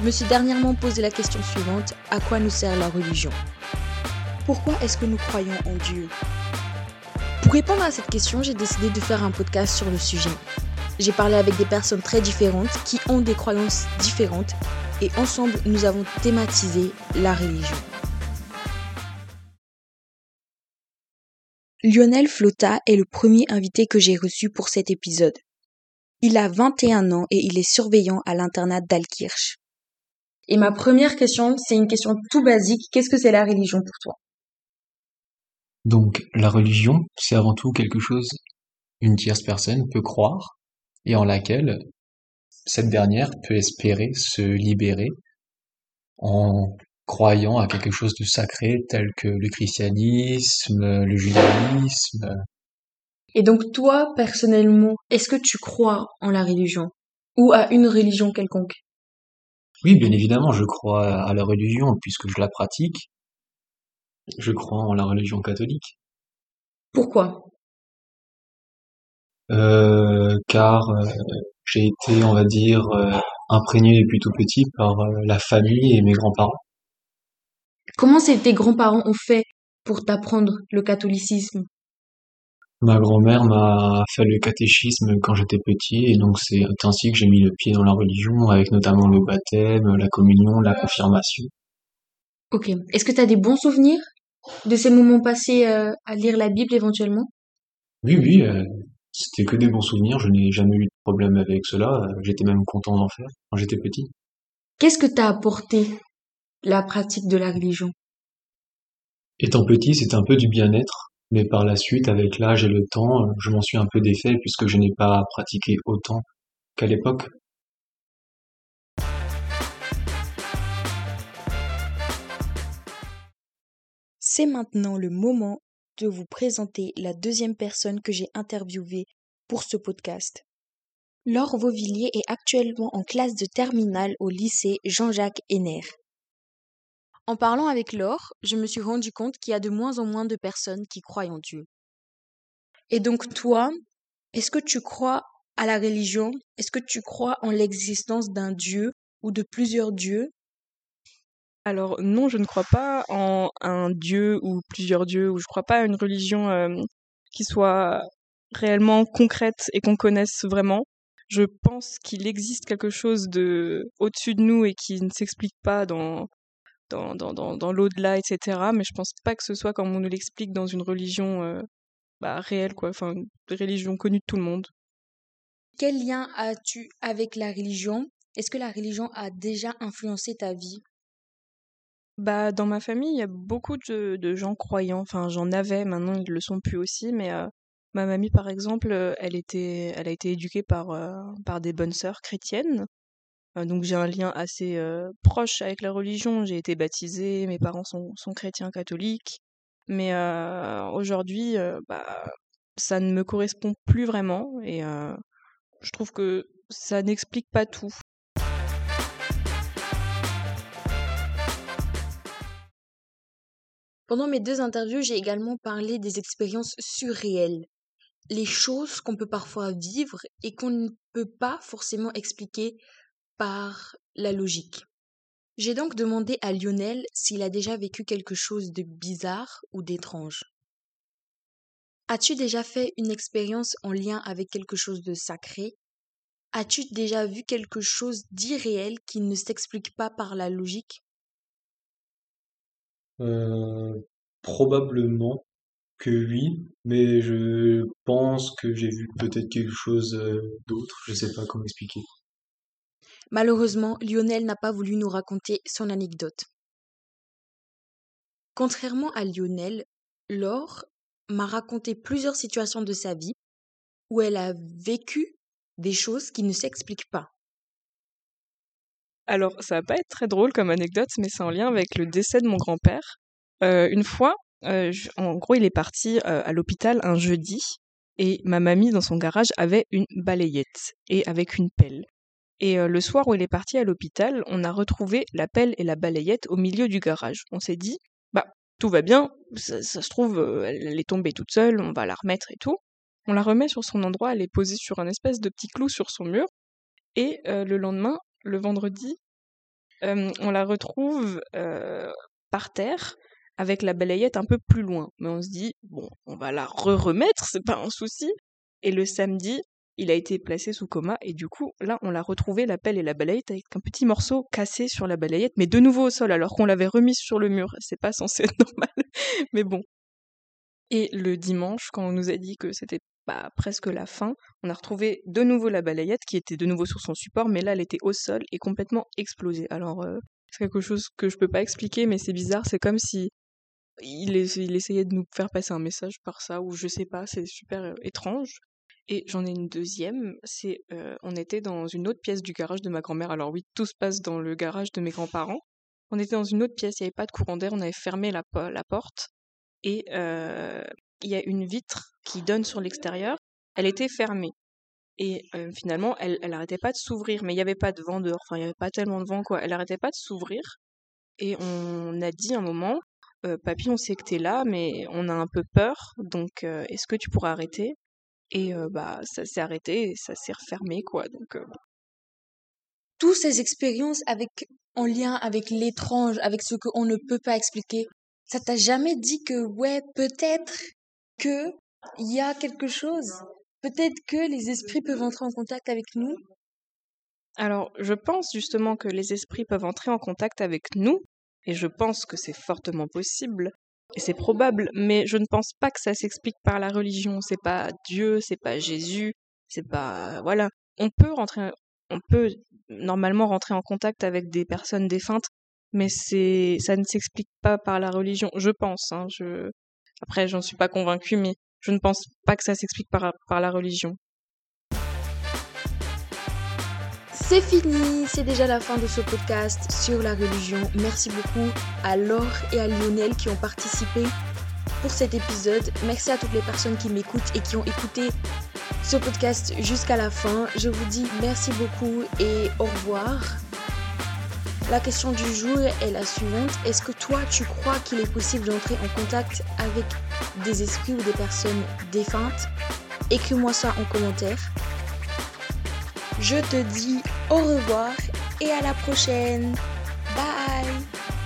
Je me suis dernièrement posé la question suivante, à quoi nous sert la religion? Pourquoi est-ce que nous croyons en Dieu? Pour répondre à cette question, j'ai décidé de faire un podcast sur le sujet. J'ai parlé avec des personnes très différentes qui ont des croyances différentes et ensemble nous avons thématisé la religion. Lionel Flotta est le premier invité que j'ai reçu pour cet épisode. Il a 21 ans et il est surveillant à l'internat d'Alkirch. Et ma première question, c'est une question tout basique. Qu'est-ce que c'est la religion pour toi? Donc, la religion, c'est avant tout quelque chose une tierce personne peut croire et en laquelle cette dernière peut espérer se libérer en croyant à quelque chose de sacré tel que le christianisme, le judaïsme. Et donc toi, personnellement, est-ce que tu crois en la religion? Ou à une religion quelconque? Oui, bien évidemment, je crois à la religion puisque je la pratique. Je crois en la religion catholique. Pourquoi? Euh, Car euh, j'ai été, on va dire, euh, imprégné depuis tout petit par euh, la famille et mes grands-parents. Comment tes grands-parents ont fait pour t'apprendre le catholicisme? Ma grand-mère m'a fait le catéchisme quand j'étais petit et donc c'est ainsi que j'ai mis le pied dans la religion avec notamment le baptême, la communion, la confirmation. Ok. Est-ce que tu as des bons souvenirs de ces moments passés euh, à lire la Bible éventuellement? Oui, oui, euh, c'était que des bons souvenirs. Je n'ai jamais eu de problème avec cela. Euh, j'étais même content d'en faire quand j'étais petit. Qu'est-ce que t'a apporté la pratique de la religion? Étant petit, c'était un peu du bien-être, mais par la suite, avec l'âge et le temps, je m'en suis un peu défait puisque je n'ai pas pratiqué autant qu'à l'époque. C'est maintenant le moment de vous présenter la deuxième personne que j'ai interviewée pour ce podcast. Laure Vauvilliers est actuellement en classe de terminale au lycée Jean-Jacques Henner. En parlant avec Laure, je me suis rendu compte qu'il y a de moins en moins de personnes qui croient en Dieu. Et donc toi, est-ce que tu crois à la religion? Est-ce que tu crois en l'existence d'un Dieu ou de plusieurs dieux? Alors non, je ne crois pas en un dieu ou plusieurs dieux, ou je ne crois pas à une religion euh, qui soit réellement concrète et qu'on connaisse vraiment. Je pense qu'il existe quelque chose de au-dessus de nous et qui ne s'explique pas dans dans, dans, dans, l'au-delà, etc. Mais je pense pas que ce soit comme on nous l'explique dans une religion euh, bah, réelle, quoi. Enfin, une religion connue de tout le monde. Quel lien as-tu avec la religion? Est-ce que la religion a déjà influencé ta vie? Bah, dans ma famille, il y a beaucoup de, de gens croyants. Enfin, j'en avais, maintenant ils le sont plus aussi. Mais euh, ma mamie, par exemple, euh, elle était, elle a été éduquée par, euh, par des bonnes sœurs chrétiennes. Donc j'ai un lien assez proche avec la religion. J'ai été baptisée, mes parents sont, sont chrétiens catholiques. Mais aujourd'hui, bah, ça ne me correspond plus vraiment. Et je trouve que ça n'explique pas tout. Pendant mes deux interviews, j'ai également parlé des expériences surréelles, les choses qu'on peut parfois vivre et qu'on ne peut pas forcément expliquer par la logique. J'ai donc demandé à Lionel s'il a déjà vécu quelque chose de bizarre ou d'étrange. As-tu déjà fait une expérience en lien avec quelque chose de sacré? As-tu déjà vu quelque chose d'irréel qui ne s'explique pas par la logique? Euh, probablement que oui, mais je pense que j'ai vu peut-être quelque chose euh, d'autre, je sais pas comment expliquer. Malheureusement, Lionel n'a pas voulu nous raconter son anecdote. Contrairement à Lionel, Laure m'a raconté plusieurs situations de sa vie où elle a vécu des choses qui ne s'expliquent pas. Alors, ça va pas être très drôle comme anecdote, mais c'est en lien avec le décès de mon grand-père. Euh, une fois, euh, en gros, il est parti euh, à l'hôpital un jeudi, et ma mamie, dans son garage, avait une balayette, et avec une pelle. Et le soir où il est parti à l'hôpital, on a retrouvé la pelle et la balayette au milieu du garage. On s'est dit, bah, tout va bien, ça, ça se trouve, elle est tombée toute seule, on va la remettre et tout. On la remet sur son endroit, elle est posée sur un espèce de petit clou sur son mur. Et le lendemain, le vendredi, on la retrouve par terre avec la balayette un peu plus loin. Mais on se dit, bon, on va la re-remettre, c'est pas un souci. Et le samedi, il a été placé sous coma et du coup, là, on l'a retrouvé, la pelle et la balayette, avec un petit morceau cassé sur la balayette, mais de nouveau au sol, alors qu'on l'avait remis sur le mur. C'est pas censé être normal, mais bon. Et le dimanche, quand on nous a dit que c'était presque la fin, on a retrouvé de nouveau la balayette qui était de nouveau sur son support, mais là, elle était au sol et complètement explosée. Alors, euh, c'est quelque chose que je peux pas expliquer, mais c'est bizarre. C'est comme si il, essayait de nous faire passer un message par ça, ou je sais pas, c'est super euh, étrange. Et j'en ai une deuxième, c'est euh, on était dans une autre pièce du garage de ma grand-mère. Alors oui, tout se passe dans le garage de mes grands-parents. On était dans une autre pièce, il n'y avait pas de courant d'air, on avait fermé la, porte et euh, il y a une vitre qui donne sur l'extérieur. Elle était fermée et euh, finalement elle, elle arrêtait pas de s'ouvrir, mais il n'y avait pas de vent dehors. Enfin, il n'y avait pas tellement de vent quoi. Elle arrêtait pas de s'ouvrir et on a dit un moment, papy, on sait que t'es là, mais on a un peu peur, donc est-ce que tu pourras arrêter? Et bah ça s'est arrêté et ça s'est refermé quoi. Donc toutes ces expériences avec en lien avec l'étrange, avec ce qu'on ne peut pas expliquer, ça t'a jamais dit que ouais peut-être que il y a quelque chose, peut-être que les esprits peuvent entrer en contact avec nous? Alors je pense justement que les esprits peuvent entrer en contact avec nous et je pense que c'est fortement possible c'est probable, mais je ne pense pas que ça s'explique par la religion. C'est pas Dieu, c'est pas Jésus, c'est pas voilà. On peut rentrer, on peut normalement rentrer en contact avec des personnes défuntes, mais c'est ça ne s'explique pas par la religion. Je pense. Hein, je après, j'en suis pas convaincue, mais je ne pense pas que ça s'explique par, par la religion. C'est fini, c'est déjà la fin de ce podcast sur la religion. Merci beaucoup à Laure et à Lionel qui ont participé pour cet épisode. Merci à toutes les personnes qui m'écoutent et qui ont écouté ce podcast jusqu'à la fin. Je vous dis merci beaucoup et au revoir. La question du jour est la suivante. Est-ce que toi, tu crois qu'il est possible d'entrer en contact avec des esprits ou des personnes défuntes? Écris-moi ça en commentaire. Je te dis au revoir et à la prochaine. Bye